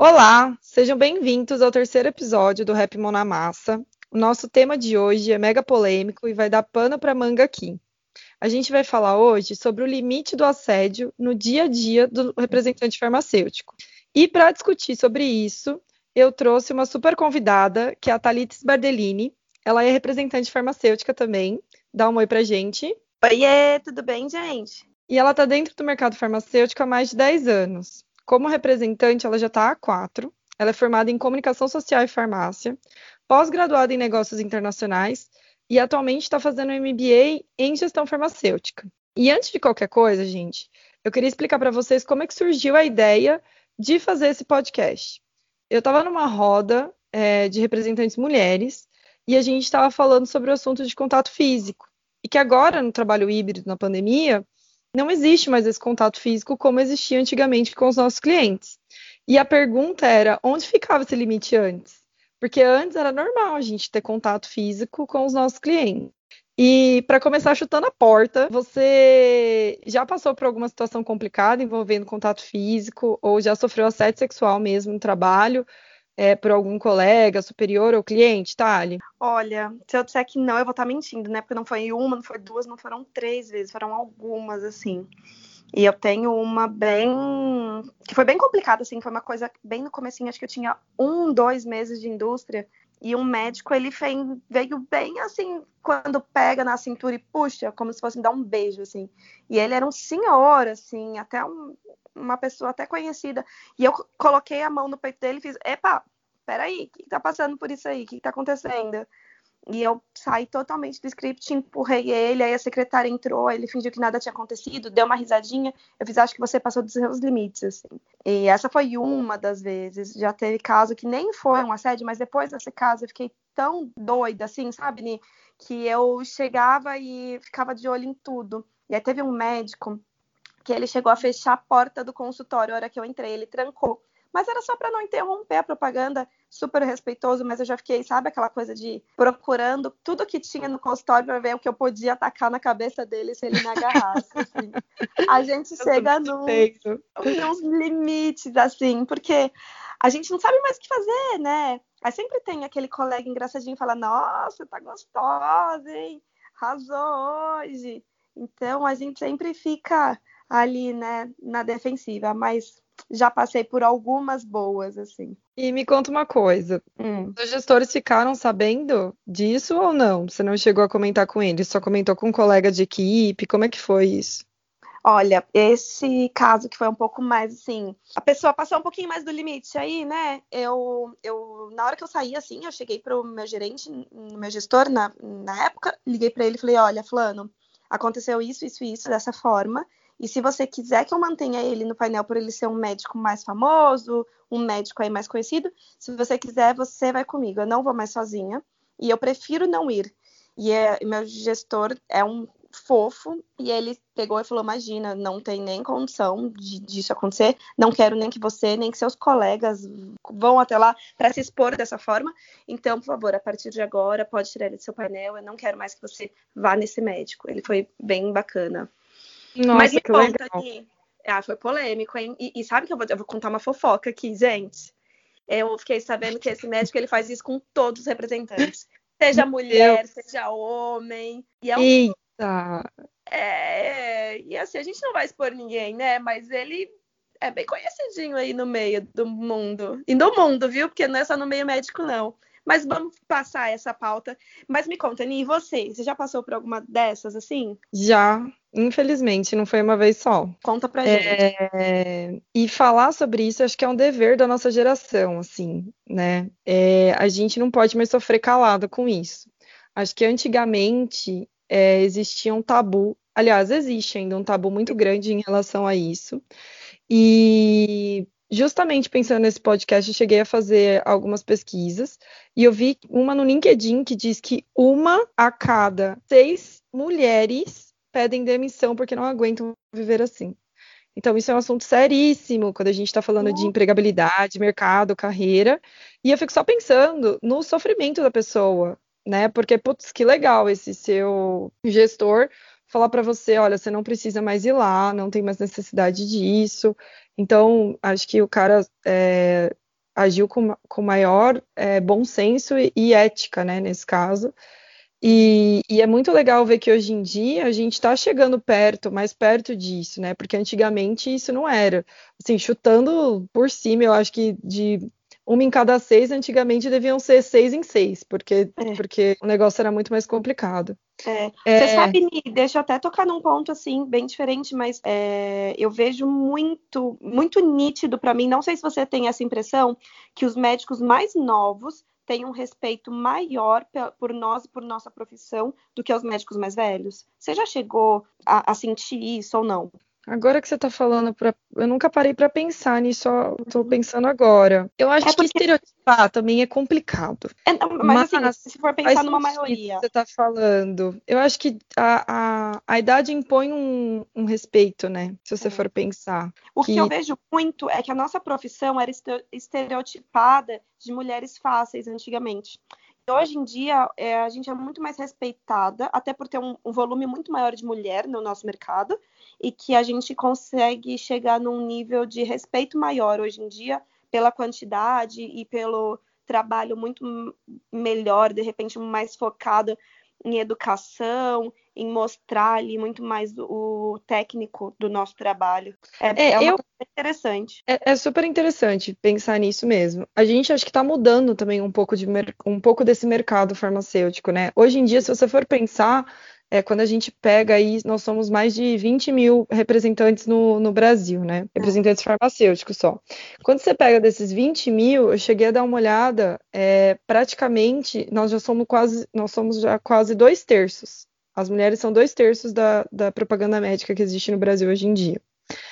Olá, sejam bem-vindos ao terceiro episódio do Rap Mão na Massa. O nosso tema de hoje é mega polêmico e vai dar pano para manga aqui. A gente vai falar hoje sobre o limite do assédio no dia a dia do representante farmacêutico. E para discutir sobre isso, eu trouxe uma super convidada, que é a Thalites Bardellini. Ela é representante farmacêutica também. Dá um oi pra gente. Oiê, tudo bem, gente? E ela está dentro do mercado farmacêutico há mais de 10 anos. Como representante, ela já está há quatro. Ela é formada em comunicação social e farmácia, pós-graduada em negócios internacionais e atualmente está fazendo MBA em gestão farmacêutica. E antes de qualquer coisa, gente, eu queria explicar para vocês como é que surgiu a ideia de fazer esse podcast. Eu estava numa roda é, de representantes mulheres e a gente estava falando sobre o assunto de contato físico. E que agora, no trabalho híbrido, na pandemia, não existe mais esse contato físico como existia antigamente com os nossos clientes. E a pergunta era: onde ficava esse limite antes? Porque antes era normal a gente ter contato físico com os nossos clientes. E para começar chutando a porta, você já passou por alguma situação complicada envolvendo contato físico ou já sofreu assédio sexual mesmo no trabalho? É, por algum colega superior ou cliente, Thali? Olha, se eu disser que não, eu vou estar mentindo, né? Porque não foi uma, não foi duas, não foram três vezes, foram algumas, assim. E eu tenho uma bem. que foi bem complicada, assim, foi uma coisa bem no comecinho, acho que eu tinha um, dois meses de indústria. E um médico, ele veio bem assim, quando pega na cintura e puxa, como se fosse dar um beijo, assim. E ele era um senhor, assim, até um, uma pessoa até conhecida. E eu coloquei a mão no peito dele e fiz: Epa, peraí, o que tá passando por isso aí? O que tá acontecendo? E eu saí totalmente do script, empurrei ele, aí a secretária entrou, ele fingiu que nada tinha acontecido, deu uma risadinha. Eu fiz, acho que você passou dos seus limites, assim. E essa foi uma das vezes. Já teve caso que nem foi um assédio, mas depois desse caso eu fiquei tão doida, assim, sabe, Que eu chegava e ficava de olho em tudo. E aí teve um médico que ele chegou a fechar a porta do consultório a hora que eu entrei, ele trancou. Mas era só para não interromper a propaganda, super respeitoso, mas eu já fiquei, sabe, aquela coisa de procurando tudo que tinha no consultório para ver o que eu podia atacar na cabeça dele se ele me agarrasse. Assim. A gente chega num, nos limites, assim, porque a gente não sabe mais o que fazer, né? Aí sempre tem aquele colega engraçadinho que fala: Nossa, tá gostosa, hein? Arrasou hoje. Então a gente sempre fica ali, né, na defensiva, mas já passei por algumas boas, assim. E me conta uma coisa: hum. os gestores ficaram sabendo disso ou não? Você não chegou a comentar com eles, só comentou com um colega de equipe? Como é que foi isso? Olha, esse caso que foi um pouco mais assim, a pessoa passou um pouquinho mais do limite aí, né? Eu, eu na hora que eu saí assim, eu cheguei pro meu gerente, no meu gestor na, na época, liguei para ele e falei: "Olha, fulano, aconteceu isso, isso isso dessa forma. E se você quiser que eu mantenha ele no painel por ele ser um médico mais famoso, um médico aí mais conhecido, se você quiser, você vai comigo. Eu não vou mais sozinha e eu prefiro não ir. E é, meu gestor é um fofo e ele pegou e falou: Imagina, não tem nem condição de, disso acontecer. Não quero nem que você, nem que seus colegas vão até lá para se expor dessa forma. Então, por favor, a partir de agora, pode tirar ele do seu painel. Eu não quero mais que você vá nesse médico. Ele foi bem bacana. Nossa, Mas me conta aqui. Ah, foi polêmico, hein? E, e sabe que eu vou, eu vou, contar uma fofoca aqui, gente. Eu fiquei sabendo que esse médico ele faz isso com todos os representantes. Seja mulher, seja homem. E é um... Eita! É, e assim, a gente não vai expor ninguém, né? Mas ele é bem conhecidinho aí no meio do mundo. E no mundo, viu? Porque não é só no meio médico, não. Mas vamos passar essa pauta. Mas me conta, Ni, e você? Você já passou por alguma dessas assim? Já, infelizmente, não foi uma vez só. Conta pra é... gente. E falar sobre isso, acho que é um dever da nossa geração, assim, né? É... A gente não pode mais sofrer calado com isso. Acho que antigamente é, existia um tabu, aliás, existe ainda um tabu muito grande em relação a isso. E justamente pensando nesse podcast, eu cheguei a fazer algumas pesquisas e eu vi uma no LinkedIn que diz que uma a cada seis mulheres pedem demissão porque não aguentam viver assim. Então, isso é um assunto seríssimo quando a gente está falando de empregabilidade, mercado, carreira. E eu fico só pensando no sofrimento da pessoa, né? Porque, putz, que legal esse seu gestor falar para você, olha, você não precisa mais ir lá, não tem mais necessidade disso. Então, acho que o cara é, agiu com, com maior é, bom senso e, e, ética, né, nesse caso. E, e, é muito legal ver que hoje em dia a gente está chegando perto, mais perto disso, né? Porque antigamente isso não era. Assim, chutando por cima, eu acho que de uma em cada seis, antigamente deviam ser seis em seis, porque, é. porque o negócio era muito mais complicado. É. É... Você sabe, Ni, deixa eu até tocar num ponto assim, bem diferente, mas é, eu vejo muito, muito nítido para mim, não sei se você tem essa impressão, que os médicos mais novos têm um respeito maior por nós e por nossa profissão do que os médicos mais velhos. Você já chegou a, a sentir isso ou não? Agora que você está falando, pra... eu nunca parei para pensar nisso, só estou pensando agora. Eu acho é porque... que estereotipar também é complicado. É, mas, mas assim, se for pensar numa maioria. Que você está falando. Eu acho que a, a, a idade impõe um, um respeito, né? Se você é. for pensar. O que... que eu vejo muito é que a nossa profissão era estereotipada de mulheres fáceis antigamente hoje em dia é, a gente é muito mais respeitada, até por ter um, um, volume muito maior de mulher no nosso mercado, e que a gente consegue chegar num nível de respeito maior hoje em dia pela quantidade e pelo trabalho muito melhor, de repente mais focado em educação, em mostrar ali muito mais o técnico do nosso trabalho. É, é, é uma eu, coisa interessante. É, é, super interessante pensar nisso mesmo. A gente acho que está mudando também um pouco, de um pouco desse mercado farmacêutico, né? Hoje em dia, se você for pensar, é, quando a gente pega aí, nós somos mais de 20 mil representantes no, no Brasil, né? Representantes farmacêuticos só. Quando você pega desses 20 mil, eu cheguei a dar uma olhada, é, praticamente nós já somos quase, nós somos já quase dois terços. As mulheres são dois terços da, da propaganda médica que existe no Brasil hoje em dia.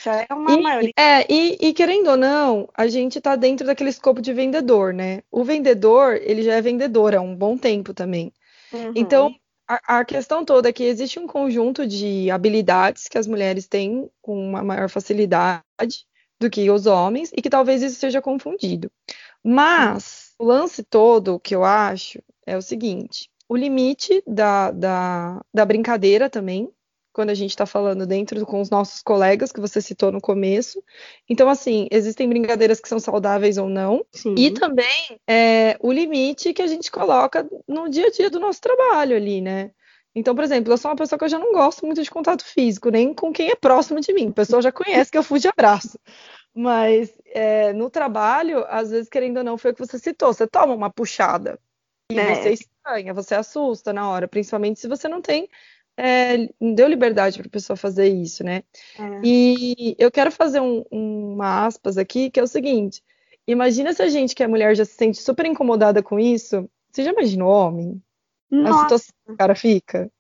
Já é uma e, maioria. É, e, e, querendo ou não, a gente está dentro daquele escopo de vendedor, né? O vendedor, ele já é vendedor há um bom tempo também. Uhum. Então, a, a, questão toda é que existe um conjunto de habilidades que as mulheres têm com uma maior facilidade do que os homens e que talvez isso seja confundido. Mas o lance todo que eu acho é o seguinte: o limite da, da, da brincadeira também quando a gente está falando dentro com os nossos colegas, que você citou no começo. Então, assim, existem brincadeiras que são saudáveis ou não. Sim. E também é, o limite que a gente coloca no dia a dia do nosso trabalho ali, né? Então, por exemplo, eu sou uma pessoa que eu já não gosto muito de contato físico, nem com quem é próximo de mim. A pessoa já conhece que eu fui de abraço. Mas é, no trabalho, às vezes, querendo ou não, foi o que você citou. Você toma uma puxada e é. você estranha, você assusta na hora, principalmente se você não tem é, deu liberdade para a pessoa fazer isso, né? É. E eu quero fazer um, uma aspas aqui, que é o seguinte: imagina se a gente, que é mulher, já se sente super incomodada com isso. Você já imaginou homem? Nossa. A situação que o cara fica?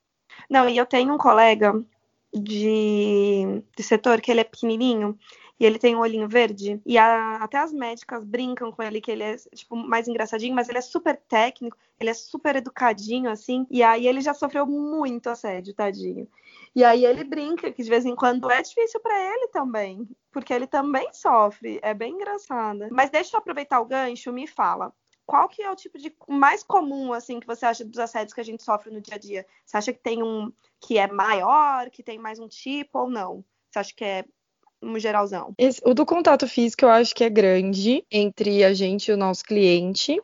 Não, e eu tenho um colega de, de setor que ele é pequenininho e ele tem um olhinho verde. E a, até as médicas brincam com ele que ele é, tipo, mais engraçadinho, mas ele é super técnico, ele é super educadinho, assim. E aí ele já sofreu muito assédio, tadinho. E aí ele brinca que de vez em quando é difícil para ele também, porque ele também sofre. É bem engraçado. Mas deixa eu aproveitar o gancho, me fala qual que é o tipo de mais comum assim que você acha dos assédios que a gente sofre no dia a dia? Você acha que tem um que é maior, que tem mais um tipo ou não? Você acha que é no geralzão? Esse, o do contato físico eu acho que é grande entre a gente e o nosso cliente.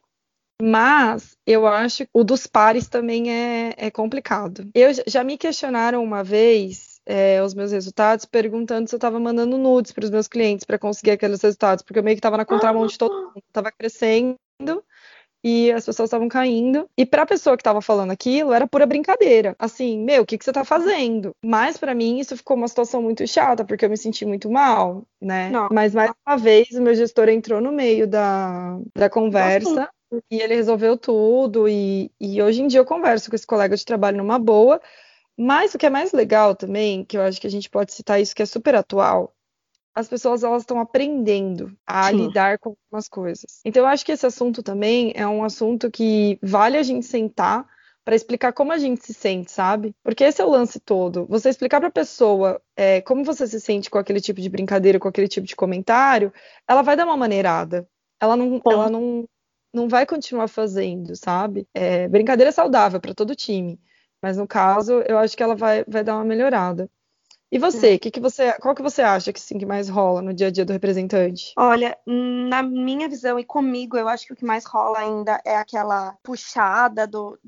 Mas eu acho que o dos pares também é, é complicado. Eu já me questionaram uma vez é, os meus resultados, perguntando se eu estava mandando nudes para os meus clientes para conseguir aqueles resultados, porque eu meio que estava na contramão de todo mundo, estava crescendo e as pessoas estavam caindo. E para a pessoa que estava falando aquilo, era pura brincadeira. Assim, meu, o que, que você está fazendo? Mas para mim isso ficou uma situação muito chata, porque eu me senti muito mal, né? Não. Mas mais uma vez o meu gestor entrou no meio da, da conversa. E ele resolveu tudo, e, e hoje em dia eu converso com esse colega de trabalho numa boa, mas o que é mais legal também, que eu acho que a gente pode citar isso, que é super atual, as pessoas elas estão aprendendo a Sim. lidar com algumas coisas. Então eu acho que esse assunto também é um assunto que vale a gente sentar para explicar como a gente se sente, sabe? Porque esse é o lance todo. Você explicar para a pessoa é, como você se sente com aquele tipo de brincadeira, com aquele tipo de comentário, ela vai dar uma maneirada. Ela não, ela não, não vai continuar fazendo, sabe? É, brincadeira saudável para todo time. Mas no caso, eu acho que ela vai, vai dar uma melhorada. E você, que que você, qual que você acha que sim que mais rola no dia a dia do representante? Olha, na minha visão e comigo, eu acho que o que mais rola ainda é aquela puxada do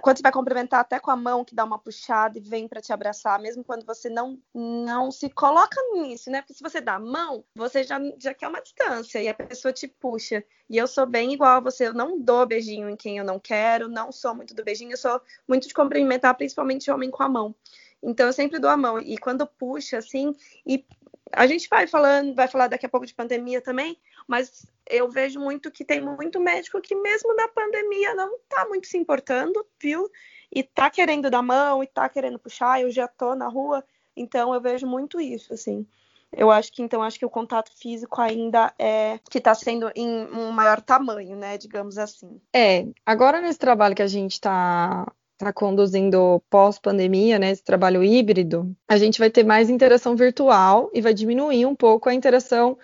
quando você vai cumprimentar até com a mão que dá uma puxada e vem para te abraçar, mesmo quando você não não se coloca nisso, né? Porque se você dá a mão, você já já quer uma distância e a pessoa te puxa. E eu sou bem igual a você, eu não dou beijinho em quem eu não quero, não sou muito do beijinho, eu sou muito de cumprimentar principalmente homem com a mão. Então eu sempre dou a mão. E quando puxa, assim, e a gente vai falando, vai falar daqui a pouco de pandemia também, mas eu vejo muito que tem muito médico que mesmo na pandemia não está muito se importando, viu? E tá querendo dar mão e tá querendo puxar, eu já tô na rua, então eu vejo muito isso, assim. Eu acho que então acho que o contato físico ainda é que está sendo em um maior tamanho, né, digamos assim. É, agora nesse trabalho que a gente está está conduzindo pós-pandemia, né, esse trabalho híbrido, a gente vai ter mais interação virtual e vai diminuir um pouco a interação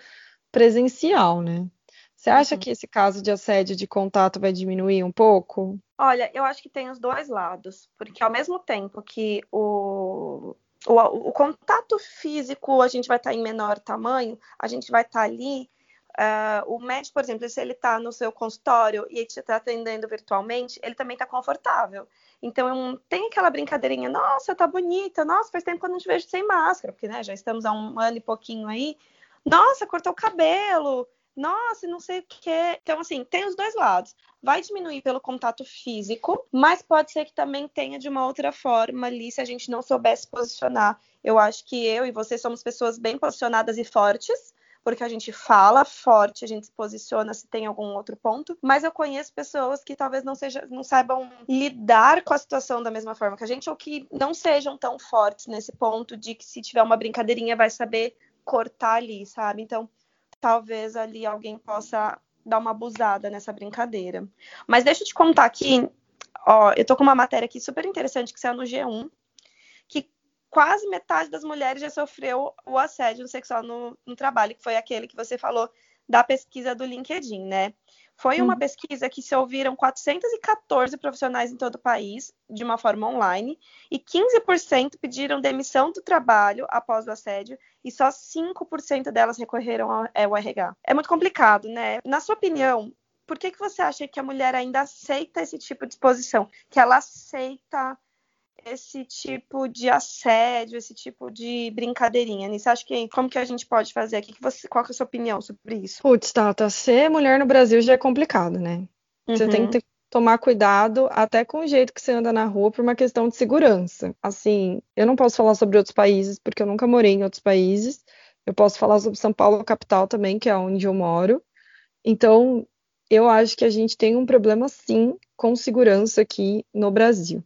presencial, né? Você acha uhum. que esse caso de assédio de contato vai diminuir um pouco? Olha, eu acho que tem os dois lados, porque ao mesmo tempo que o, o, o contato físico a gente vai estar em menor tamanho, a gente vai estar ali Uh, o médico, por exemplo, se ele está no seu consultório e te está atendendo virtualmente, ele também está confortável. Então, tem aquela brincadeirinha, nossa, tá bonita, nossa, faz tempo que eu não te vejo sem máscara, porque né, já estamos há um ano e pouquinho aí. Nossa, cortou o cabelo, nossa, não sei o quê. Então, assim, tem os dois lados. Vai diminuir pelo contato físico, mas pode ser que também tenha de uma outra forma ali, se a gente não soubesse posicionar. Eu acho que eu e você somos pessoas bem posicionadas e fortes porque a gente fala forte, a gente se posiciona se tem algum outro ponto, mas eu conheço pessoas que talvez não seja, não saibam lidar com a situação da mesma forma que a gente ou que não sejam tão fortes nesse ponto de que se tiver uma brincadeirinha vai saber cortar ali, sabe? Então, talvez ali alguém possa dar uma abusada nessa brincadeira. Mas deixa eu te contar aqui, ó, eu tô com uma matéria aqui super interessante que saiu no G1, que quase metade das mulheres já sofreu o assédio sexual no, no trabalho, que foi aquele que você falou da pesquisa do LinkedIn, né? Foi uma uhum. pesquisa que se ouviram 414 profissionais em todo o país, de uma forma online, e 15% pediram demissão do trabalho após o assédio, e só 5% delas recorreram ao, ao RH. É muito complicado, né? Na sua opinião, por que, que você acha que a mulher ainda aceita esse tipo de exposição? Que ela aceita esse tipo de assédio, esse tipo de brincadeirinha nisso? Acho que como que a gente pode fazer aqui? Que você, qual é a sua opinião sobre isso? Putz, Tata, ser mulher no Brasil já é complicado, né? Uhum. Você tem uhum. que ter, tomar cuidado até com o jeito que você anda na rua por uma questão de segurança. Assim, eu não posso falar sobre outros países porque eu nunca morei em outros países. Eu posso falar sobre São Paulo capital também, que é onde eu moro. Então, eu acho que a gente tem um problema sim com segurança aqui no Brasil.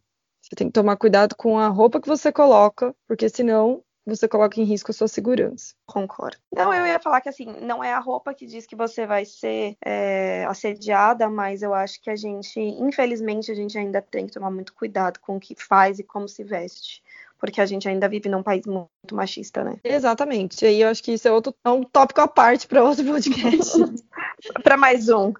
Você tem que tomar cuidado com a roupa que você coloca, porque senão você coloca em risco a sua segurança. Concordo. Não, eu ia falar que assim, não é a roupa que diz que você vai ser é, assediada, mas eu acho que a gente, infelizmente, a gente ainda tem que tomar muito cuidado com o que faz e como se veste. Porque a gente ainda vive num país muito machista, né? Exatamente. E aí eu acho que isso é outro é um tópico à parte para outro podcast. para mais um.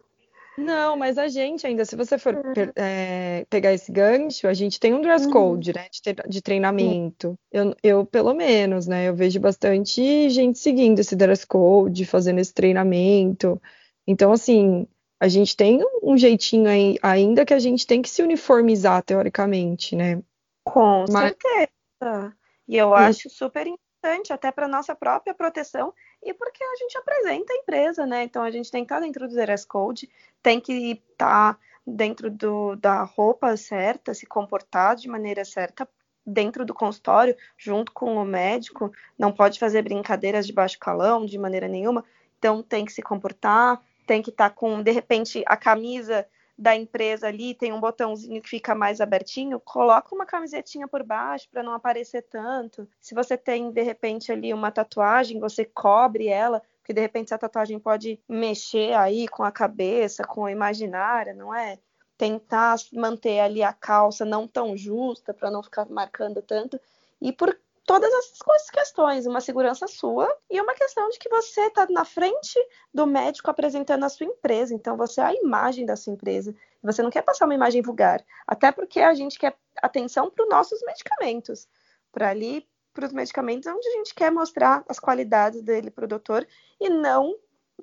Não, mas a gente ainda, se você for é, pegar esse gancho, a gente tem um dress uhum. code, né, de, de treinamento. Eu, eu, pelo menos, né, eu vejo bastante gente seguindo esse dress code, fazendo esse treinamento. Então, assim, a gente tem um jeitinho aí, ainda que a gente tem que se uniformizar, teoricamente, né? Com mas... certeza. E eu acho super importante, até para nossa própria proteção e porque a gente apresenta a empresa, né? Então a gente tem que estar dentro do dress code, tem que estar dentro do, da roupa certa, se comportar de maneira certa dentro do consultório, junto com o médico, não pode fazer brincadeiras de baixo calão de maneira nenhuma, então tem que se comportar, tem que estar com, de repente, a camisa da empresa ali tem um botãozinho que fica mais abertinho, coloca uma camisetinha por baixo para não aparecer tanto. Se você tem de repente ali uma tatuagem, você cobre ela, porque de repente essa tatuagem pode mexer aí com a cabeça, com a imaginária, não é? Tentar manter ali a calça não tão justa para não ficar marcando tanto. E por todas essas questões, uma segurança sua e uma questão de que você está na frente do médico apresentando a sua empresa, então você é a imagem da sua empresa. Você não quer passar uma imagem vulgar, até porque a gente quer atenção para os nossos medicamentos, para ali para os medicamentos onde a gente quer mostrar as qualidades dele para o doutor e não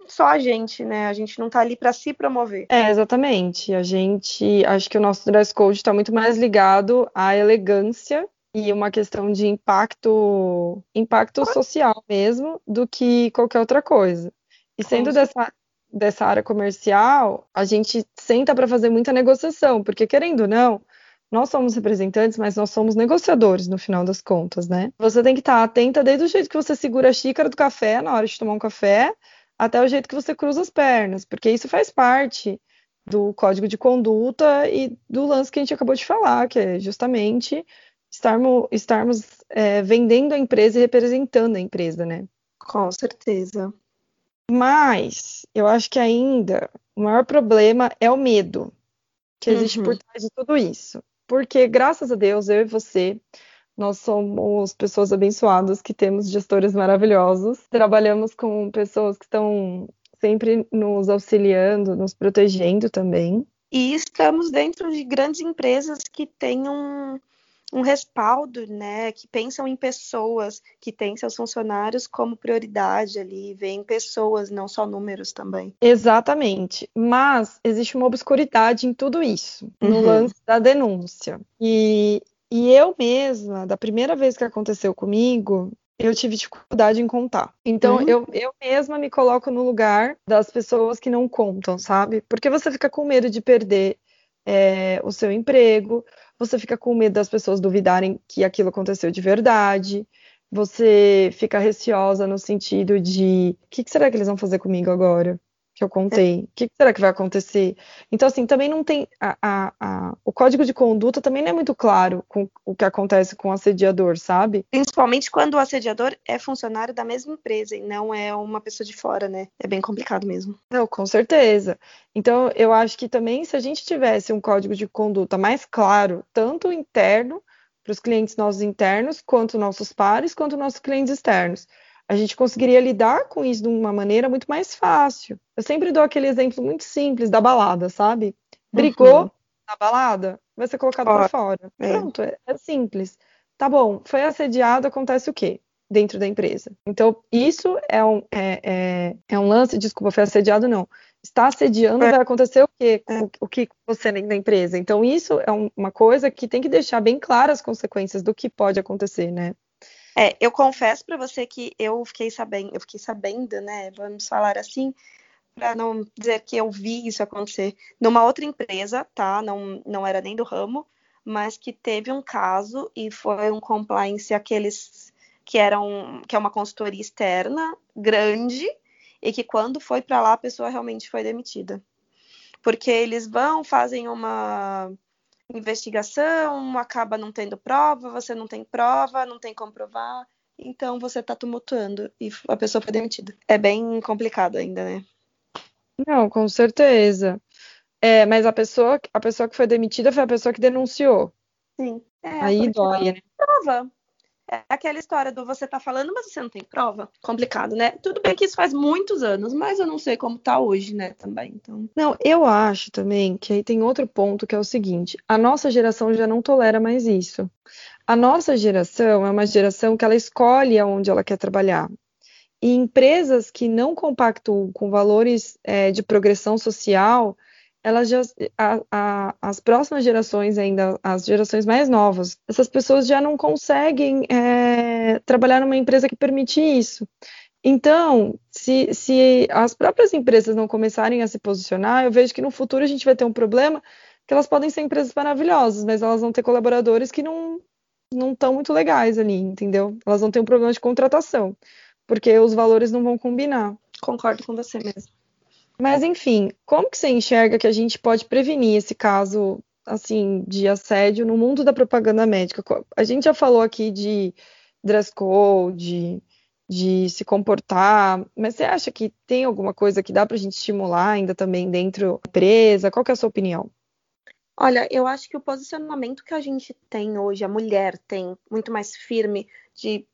só a gente, né? A gente não está ali para se promover. É, exatamente. A gente, acho que o nosso dress code está muito mais ligado à elegância e uma questão de impacto, impacto social mesmo, do que qualquer outra coisa. E sendo dessa, dessa área comercial, a gente senta para fazer muita negociação, porque querendo ou não, nós somos representantes, mas nós somos negociadores no final das contas, né? Você tem que estar atenta desde o jeito que você segura a xícara do café na hora de tomar um café, até o jeito que você cruza as pernas, porque isso faz parte do código de conduta e do lance que a gente acabou de falar, que é justamente estarmos, estarmos é, vendendo a empresa e representando a empresa, né? Com certeza. Mas eu acho que ainda o maior problema é o medo que existe uhum. por trás de tudo isso. Porque, graças a Deus, eu e você, nós somos pessoas abençoadas que temos gestores maravilhosos. Trabalhamos com pessoas que estão sempre nos auxiliando, nos protegendo também. E estamos dentro de grandes empresas que têm um, um respaldo, né, que pensam em pessoas, que têm seus funcionários como prioridade ali, veem pessoas, não só números também. Exatamente. Mas existe uma obscuridade em tudo isso, no uhum. lance da denúncia. E, e eu mesma, da primeira vez que aconteceu comigo, eu tive dificuldade em contar. Então, uhum. eu, eu mesma me coloco no lugar das pessoas que não contam, sabe? Porque você fica com medo de perder é, o seu emprego, você fica com medo das pessoas duvidarem que aquilo aconteceu de verdade, você fica receosa no sentido de o que, que será que eles vão fazer comigo agora? Que eu contei. O que será que vai acontecer? Então, assim, também não tem. A, a, a, o código de conduta também não é muito claro com o que acontece com o assediador, sabe? Principalmente quando o assediador é funcionário da mesma empresa e não é uma pessoa de fora, né? É bem complicado mesmo. Não, com certeza. Então, eu acho que também, se a gente tivesse um código de conduta mais claro, tanto interno, para os clientes nossos internos, quanto nossos pares, quanto nossos clientes externos a gente conseguiria lidar com isso de uma maneira muito mais fácil. Eu sempre dou aquele exemplo muito simples da balada, sabe? Brigou uhum. na balada, vai ser colocado para fora. É. Pronto, é, é, simples. Tá bom, foi assediado, acontece o quê? Dentro da empresa. Então, isso é um, é, é, é um lance, desculpa, foi assediado, não. Está assediando, é. vai acontecer o quê? É. O, o que você da empresa. Então, isso é um, uma coisa que tem que deixar bem claras as consequências do que pode acontecer, né? É, eu confesso para você que eu fiquei sabendo, eu fiquei sabendo, né? Vamos falar assim, para não dizer que eu vi isso acontecer numa outra empresa, tá? Não, não era nem do ramo, mas que teve um caso e foi um compliance aqueles que eram que é uma consultoria externa grande e que quando foi para lá a pessoa realmente foi demitida. Porque eles vão, fazem uma investigação, acaba não tendo prova, você não tem prova, não tem como provar, então você está tumultuando e a pessoa foi demitida. É bem complicado ainda, né? Não, com certeza. É, mas a pessoa, a pessoa que foi demitida foi a pessoa que denunciou. Sim. É, Aí dói, né? Prova. É aquela história do você tá falando, mas você não tem prova. Complicado, né? Tudo bem que isso faz muitos anos, mas eu não sei como tá hoje, né, também. Então... Não, eu acho também que aí tem outro ponto que é o seguinte: a nossa geração já não tolera mais isso. A nossa geração é uma geração que ela escolhe aonde ela quer trabalhar. E empresas que não compactuam com valores é, de progressão social, elas já, a, a, as próximas gerações ainda, as gerações mais novas, essas pessoas já não conseguem é, trabalhar numa empresa que permite isso. Então, se, se as próprias empresas não começarem a se posicionar, eu vejo que no futuro a gente vai ter um problema que elas podem ser empresas maravilhosas, mas elas vão ter colaboradores que não não estão muito legais ali, entendeu? Elas vão ter um problema de contratação, porque os valores não vão combinar. Concordo com você mesmo. Mas enfim, como que você enxerga que a gente pode prevenir esse caso assim de assédio no mundo da propaganda médica? A gente já falou aqui de dress code, de, se comportar, mas você acha que tem alguma coisa que dá para a gente estimular ainda também dentro da empresa? Qual que é a sua opinião? Olha, eu acho que o posicionamento que a gente tem hoje, a mulher tem muito mais firme de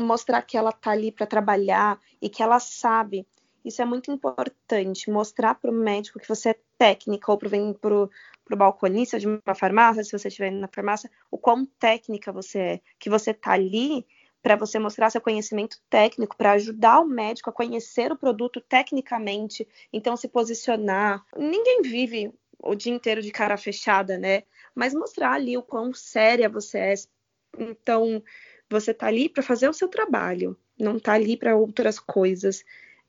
mostrar que ela tá ali para trabalhar e que ela sabe isso é muito importante, mostrar para o médico que você é técnica, ou para o balconista de uma farmácia, se você estiver na farmácia, o quão técnica você é, que você está ali para você mostrar seu conhecimento técnico, para ajudar o médico a conhecer o produto tecnicamente, então se posicionar. Ninguém vive o dia inteiro de cara fechada, né? Mas mostrar ali o quão séria você é. Então, você tá ali para fazer o seu trabalho, não tá ali para outras coisas.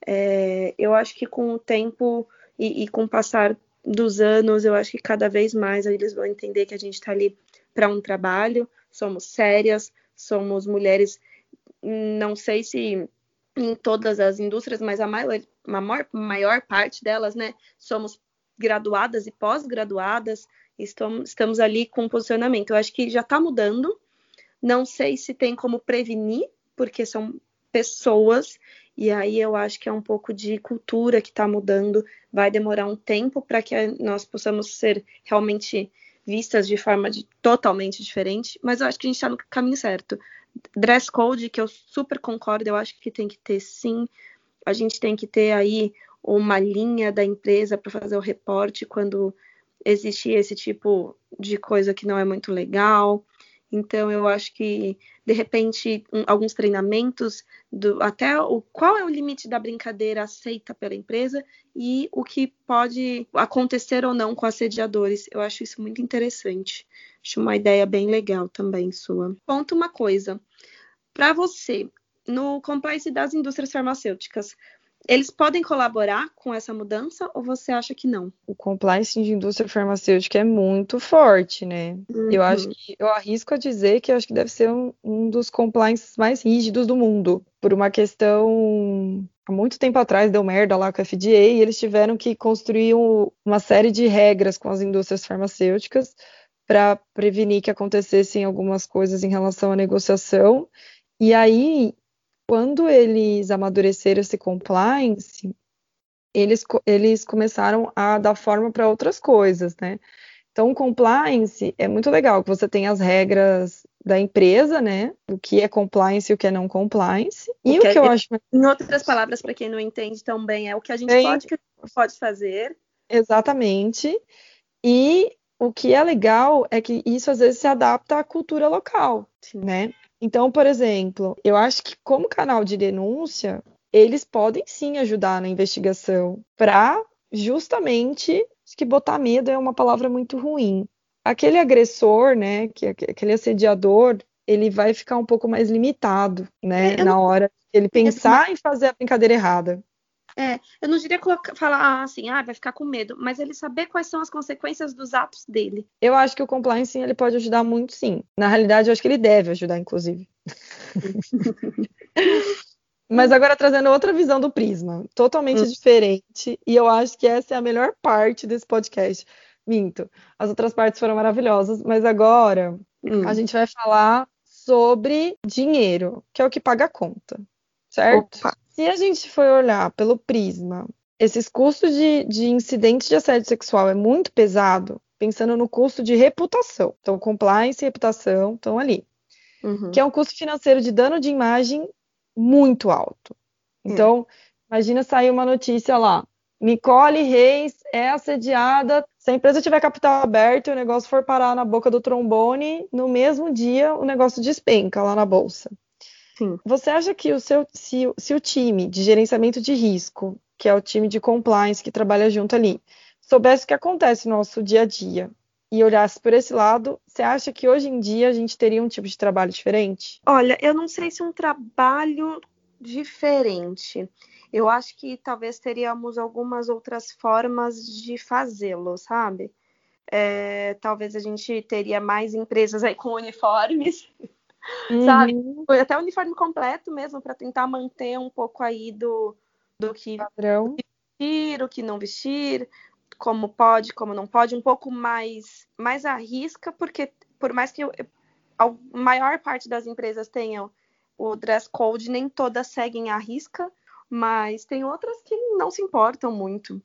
É, eu acho que com o tempo e, e, com o passar dos anos, eu acho que cada vez mais eles vão entender que a gente está ali para um trabalho, somos sérias, somos mulheres, não sei se em todas as indústrias, mas a maior, a maior, maior parte delas, né, somos graduadas e pós-graduadas, estamos, estamos ali com posicionamento. Eu acho que já está mudando, não sei se tem como prevenir, porque são pessoas, e aí eu acho que é um pouco de cultura que está mudando, vai demorar um tempo para que nós possamos ser realmente vistas de forma de, totalmente diferente, mas eu acho que a gente está no caminho certo. Dress code, que eu super concordo, eu acho que tem que ter sim. A gente tem que ter aí uma linha da empresa para fazer o reporte quando existe esse tipo de coisa que não é muito legal. Então, eu acho que, de repente, um, alguns treinamentos, do, até o qual é o limite da brincadeira aceita pela empresa e o que pode acontecer ou não com assediadores. Eu acho isso muito interessante. Acho uma ideia bem legal também sua. Ponto uma coisa. Para você, no compliance das indústrias farmacêuticas, eles podem colaborar com essa mudança ou você acha que não? O compliance de indústria farmacêutica é muito forte, né? Uhum. Eu acho que eu arrisco a dizer que acho que deve ser um, um dos compliances mais rígidos do mundo, por uma questão há muito tempo atrás deu merda lá com a FDA e eles tiveram que construir um, uma série de regras com as indústrias farmacêuticas para prevenir que acontecessem algumas coisas em relação à negociação. E aí quando eles amadureceram esse compliance, eles, eles começaram a dar forma para outras coisas, né? Então, o compliance é muito legal, que você tem as regras da empresa, né? O que é compliance e o que é não compliance. E o que, o que eu é, acho. Em outras palavras, para quem não entende também, é o que a gente pode, pode fazer. Exatamente. E o que é legal é que isso às vezes se adapta à cultura local, Sim. né? Então, por exemplo, eu acho que como canal de denúncia, eles podem sim ajudar na investigação para justamente acho que botar medo é uma palavra muito ruim. Aquele agressor, né, que aquele assediador, ele vai ficar um pouco mais limitado, né, é, na hora ele pensar em fazer a brincadeira errada. É, eu não diria falar assim, ah, vai ficar com medo, mas ele saber quais são as consequências dos atos dele. Eu acho que o compliance ele pode ajudar muito, sim. Na realidade, eu acho que ele deve ajudar, inclusive. mas agora trazendo outra visão do prisma, totalmente hum. diferente, e eu acho que essa é a melhor parte desse podcast. Minto, as outras partes foram maravilhosas, mas agora hum. a gente vai falar sobre dinheiro, que é o que paga a conta, certo? Opa. Se a gente for olhar pelo prisma, esses custos de, de incidentes de assédio sexual é muito pesado, pensando no custo de reputação. Então, compliance e reputação estão ali. Uhum. Que é um custo financeiro de dano de imagem muito alto. Então, uhum. imagina sair uma notícia lá. Nicole Reis é assediada. Se a empresa tiver capital aberto e o negócio for parar na boca do trombone, no mesmo dia o negócio despenca lá na bolsa. Sim. Você acha que o seu, se, se o time de gerenciamento de risco, que é o time de compliance que trabalha junto ali, soubesse o que acontece no nosso dia a dia e olhasse por esse lado, você acha que hoje em dia a gente teria um tipo de trabalho diferente? Olha, eu não sei se um trabalho diferente. Eu acho que talvez teríamos algumas outras formas de fazê-lo, sabe? É, talvez a gente teria mais empresas aí com uniformes uhum. sabe? Foi até o uniforme completo mesmo, para tentar manter um pouco aí do, do que Padrão. vestir, o que não vestir, como pode, como não pode, um pouco mais, mais à risca, porque por mais que eu, a maior parte das empresas tenham o dress code, nem todas seguem à risca, mas tem outras que não se importam muito.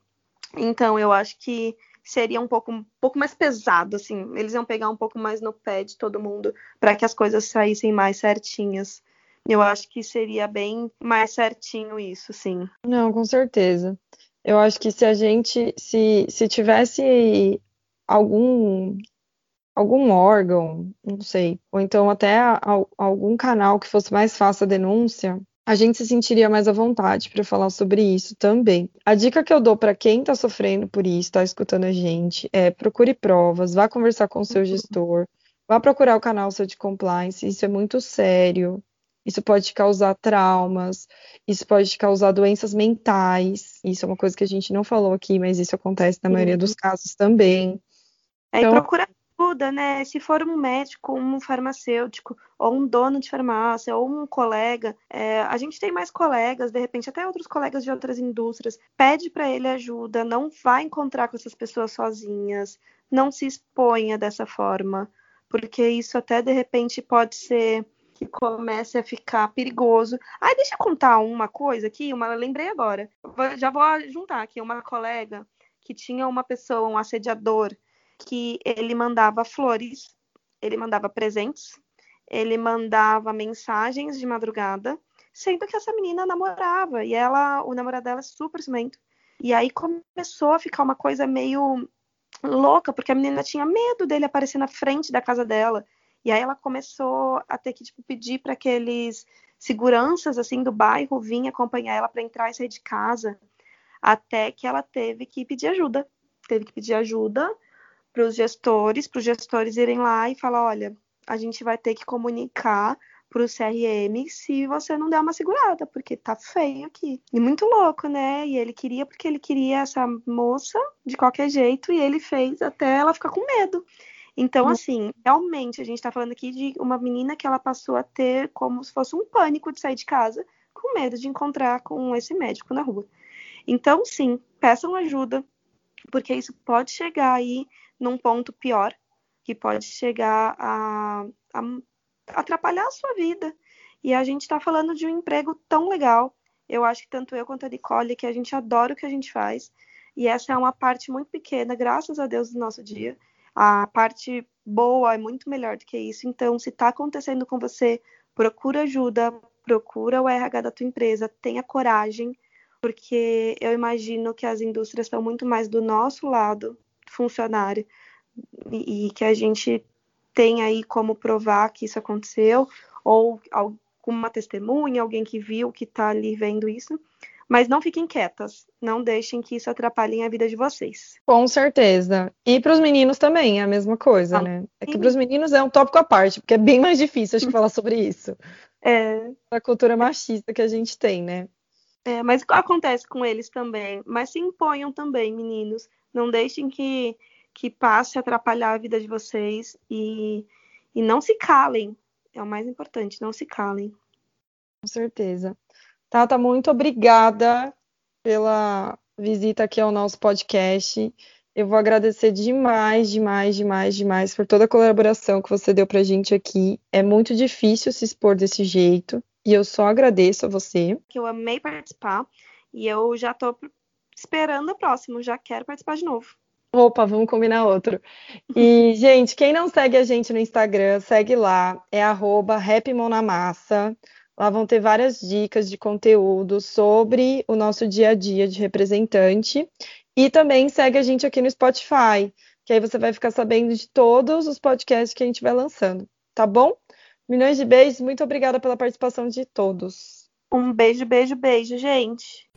Então, eu acho que seria um pouco, um pouco mais pesado, assim. Eles iam pegar um pouco mais no pé de todo mundo para que as coisas saíssem mais certinhas. Eu acho que seria bem mais certinho isso, sim. Não, com certeza. Eu acho que se a gente, se, se tivesse algum algum órgão, não sei, ou então até a, a, algum canal que fosse mais fácil a denúncia, a gente se sentiria mais à vontade para falar sobre isso também. A dica que eu dou para quem está sofrendo por isso, está escutando a gente, é procure provas, vá conversar com o seu gestor, vá procurar o canal seu de compliance, isso é muito sério. Isso pode causar traumas, isso pode causar doenças mentais. Isso é uma coisa que a gente não falou aqui, mas isso acontece na maioria dos casos também. É, então, procura ajuda, né? Se for um médico, um farmacêutico, ou um dono de farmácia, ou um colega, é, a gente tem mais colegas, de repente até outros colegas de outras indústrias, pede para ele ajuda, não vai encontrar com essas pessoas sozinhas, não se exponha dessa forma, porque isso até de repente pode ser que comece a ficar perigoso. Ai, deixa eu contar uma coisa aqui, uma lembrei agora. Já vou juntar aqui uma colega que tinha uma pessoa, um assediador, que ele mandava flores, ele mandava presentes, ele mandava mensagens de madrugada, sendo que essa menina namorava e ela, o namorado dela é super ciumento. E aí começou a ficar uma coisa meio louca, porque a menina tinha medo dele aparecer na frente da casa dela. E aí ela começou a ter que tipo, pedir para aqueles seguranças assim do bairro vir acompanhar ela para entrar e sair de casa, até que ela teve que pedir ajuda. Teve que pedir ajuda para os gestores, para os gestores irem lá e falar, olha, a gente vai ter que comunicar para o CRM se você não der uma segurada, porque tá feio aqui. E muito louco, né? E ele queria porque ele queria essa moça de qualquer jeito e ele fez até ela ficar com medo. Então, uhum. assim, realmente a gente está falando aqui de uma menina que ela passou a ter como se fosse um pânico de sair de casa, com medo de encontrar com esse médico na rua. Então, sim, peçam ajuda, porque isso pode chegar aí num ponto pior, que pode chegar a, a atrapalhar a sua vida. E a gente está falando de um emprego tão legal. Eu acho que tanto eu quanto a Nicole, que a gente adora o que a gente faz. E essa é uma parte muito pequena, graças a Deus, do nosso dia. A parte boa é muito melhor do que isso. Então, se está acontecendo com você, procura ajuda, procura o RH da tua empresa, tenha coragem, porque eu imagino que as indústrias estão muito mais do nosso lado funcionário e, e que a gente tem aí como provar que isso aconteceu, ou alguma testemunha, alguém que viu, que está ali vendo isso. Mas não fiquem quietas, não deixem que isso atrapalhe a vida de vocês. Com certeza. E para os meninos também é a mesma coisa, ah, né? É que para os meninos é um tópico à parte, porque é bem mais difícil de falar sobre isso. É. A cultura machista que a gente tem, né? É, mas acontece com eles também. Mas se imponham também, meninos. Não deixem que, que passe a atrapalhar a vida de vocês e, e não se calem. É o mais importante, não se calem. Com certeza. Tata, muito obrigada pela visita aqui ao nosso podcast. Eu vou agradecer demais, demais, demais, demais por toda a colaboração que você deu para a gente aqui. É muito difícil se expor desse jeito e eu só agradeço a você. Que eu amei participar e eu já estou esperando o próximo, já quero participar de novo. Opa, vamos combinar outro. E, gente, quem não segue a gente no Instagram, segue lá, é arroba Lá vão ter várias dicas de conteúdo sobre o nosso dia a dia de representante. E também segue a gente aqui no Spotify, que aí você vai ficar sabendo de todos os podcasts que a gente vai lançando, tá bom? Milhões de beijos, muito obrigada pela participação de todos. Um beijo, beijo, beijo, gente.